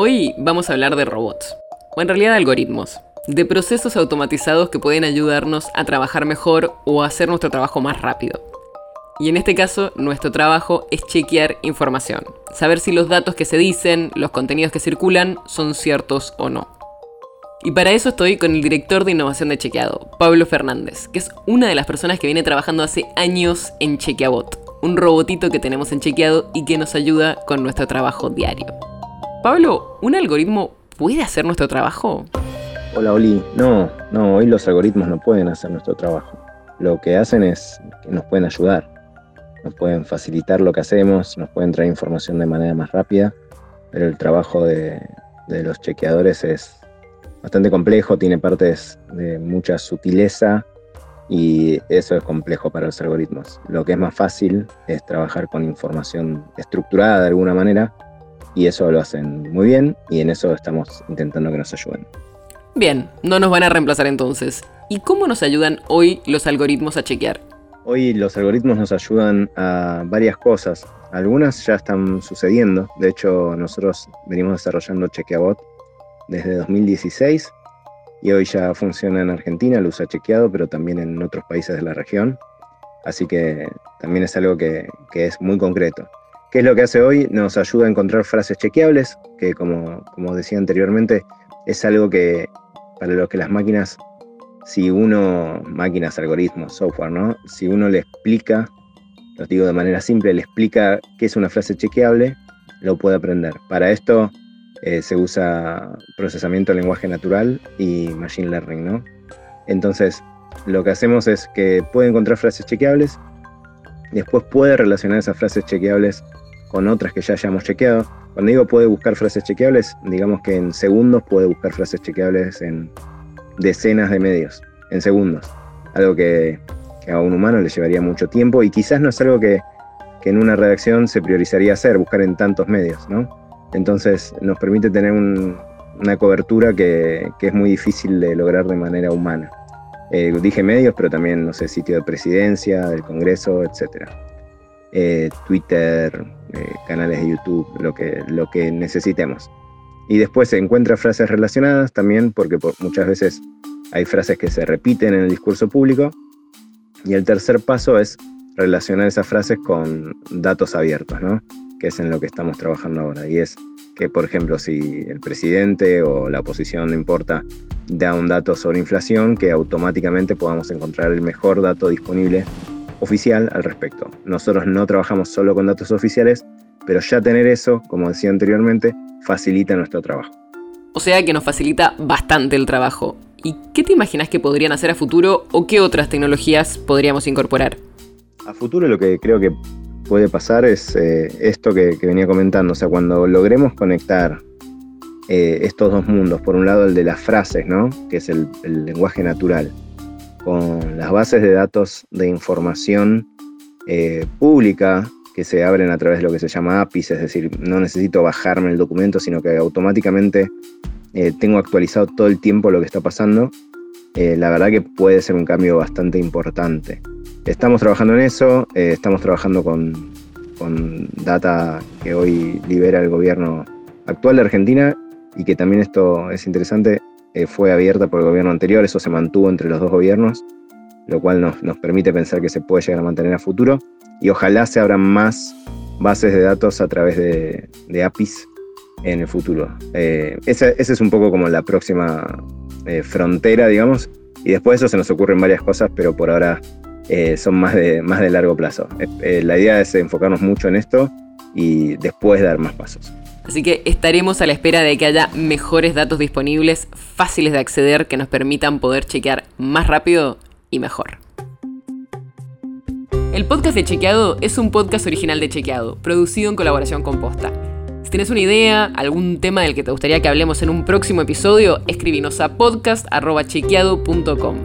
Hoy vamos a hablar de robots, o en realidad de algoritmos, de procesos automatizados que pueden ayudarnos a trabajar mejor o a hacer nuestro trabajo más rápido. Y en este caso, nuestro trabajo es chequear información, saber si los datos que se dicen, los contenidos que circulan, son ciertos o no. Y para eso estoy con el director de innovación de Chequeado, Pablo Fernández, que es una de las personas que viene trabajando hace años en Chequeabot, un robotito que tenemos en Chequeado y que nos ayuda con nuestro trabajo diario. Pablo, ¿un algoritmo puede hacer nuestro trabajo? Hola Oli, no, no, hoy los algoritmos no pueden hacer nuestro trabajo. Lo que hacen es que nos pueden ayudar, nos pueden facilitar lo que hacemos, nos pueden traer información de manera más rápida, pero el trabajo de, de los chequeadores es bastante complejo, tiene partes de mucha sutileza y eso es complejo para los algoritmos. Lo que es más fácil es trabajar con información estructurada de alguna manera y eso lo hacen muy bien y en eso estamos intentando que nos ayuden. Bien, no nos van a reemplazar entonces. ¿Y cómo nos ayudan hoy los algoritmos a chequear? Hoy los algoritmos nos ayudan a varias cosas. Algunas ya están sucediendo. De hecho, nosotros venimos desarrollando Chequeabot desde 2016 y hoy ya funciona en Argentina, lo usa chequeado, pero también en otros países de la región. Así que también es algo que, que, es muy concreto. ¿Qué es lo que hace hoy? Nos ayuda a encontrar frases chequeables, que como, como decía anteriormente, es algo que para lo que las máquinas, si uno, máquinas, algoritmos, software, ¿no? Si uno le explica, lo digo de manera simple, le explica qué es una frase chequeable, lo puede aprender. Para esto eh, se usa procesamiento de lenguaje natural y machine learning, ¿no? Entonces, lo que hacemos es que puede encontrar frases chequeables, después puede relacionar esas frases chequeables con otras que ya hayamos chequeado. Cuando digo puede buscar frases chequeables, digamos que en segundos puede buscar frases chequeables en decenas de medios, en segundos. Algo que, que a un humano le llevaría mucho tiempo y quizás no es algo que, en una redacción se priorizaría hacer, buscar en tantos medios, ¿no? Entonces nos permite tener una cobertura que, es muy difícil de lograr de manera humana. Eh, dije medios, pero también, no sé, sitio de presidencia, del Congreso, etc. Eh, Twitter, eh, canales de YouTube, lo que, lo que necesitemos. Y después se encuentra frases relacionadas también, porque muchas veces hay frases que se repiten en el discurso público. Y el tercer paso es relacionar esas frases con datos abiertos, ¿no? que es en lo que estamos trabajando ahora. Y es que, por ejemplo, si el presidente o la oposición, no importa, da un dato sobre inflación, que automáticamente podamos encontrar el mejor dato disponible oficial al respecto. Nosotros no trabajamos solo con datos oficiales, pero ya tener eso, como decía anteriormente, facilita nuestro trabajo. O sea que nos facilita bastante el trabajo. ¿Y qué te imaginas que podrían hacer a futuro o qué otras tecnologías podríamos incorporar? A futuro lo que creo que puede pasar es eh, esto que, venía comentando, o sea, cuando logremos conectar eh, estos dos mundos, por un lado el de las frases, ¿no? que es el, lenguaje natural, con las bases de datos de información eh, pública que se abren a través de lo que se llama APIs, es decir, no necesito bajarme el documento, sino que automáticamente tengo actualizado todo el tiempo lo que está pasando, la verdad que puede ser un cambio bastante importante. Estamos trabajando en eso, eh, estamos trabajando con, data que hoy libera el gobierno actual de Argentina y que también esto es interesante, eh, fue abierta por el gobierno anterior, eso se mantuvo entre los dos gobiernos, lo cual nos, permite pensar que se puede llegar a mantener a futuro y ojalá se abran más bases de datos a través de, APIs en el futuro. Eh, esa, es un poco como la próxima frontera, digamos, y después de eso se nos ocurren varias cosas, pero por ahora eh, son más de, más de largo plazo. Eh, eh, la idea es enfocarnos mucho en esto y después dar más pasos. Así que estaremos a la espera de que haya mejores datos disponibles, fáciles de acceder, que nos permitan poder chequear más rápido y mejor. El podcast de Chequeado es un podcast original de Chequeado, producido en colaboración con Posta. Si tienes una idea, algún tema del que te gustaría que hablemos en un próximo episodio, escribinos a podcast.chequeado.com.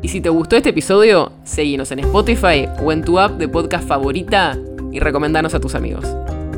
Y si te gustó este episodio, seguinos en Spotify o en tu app de podcast favorita y recomendanos a tus amigos.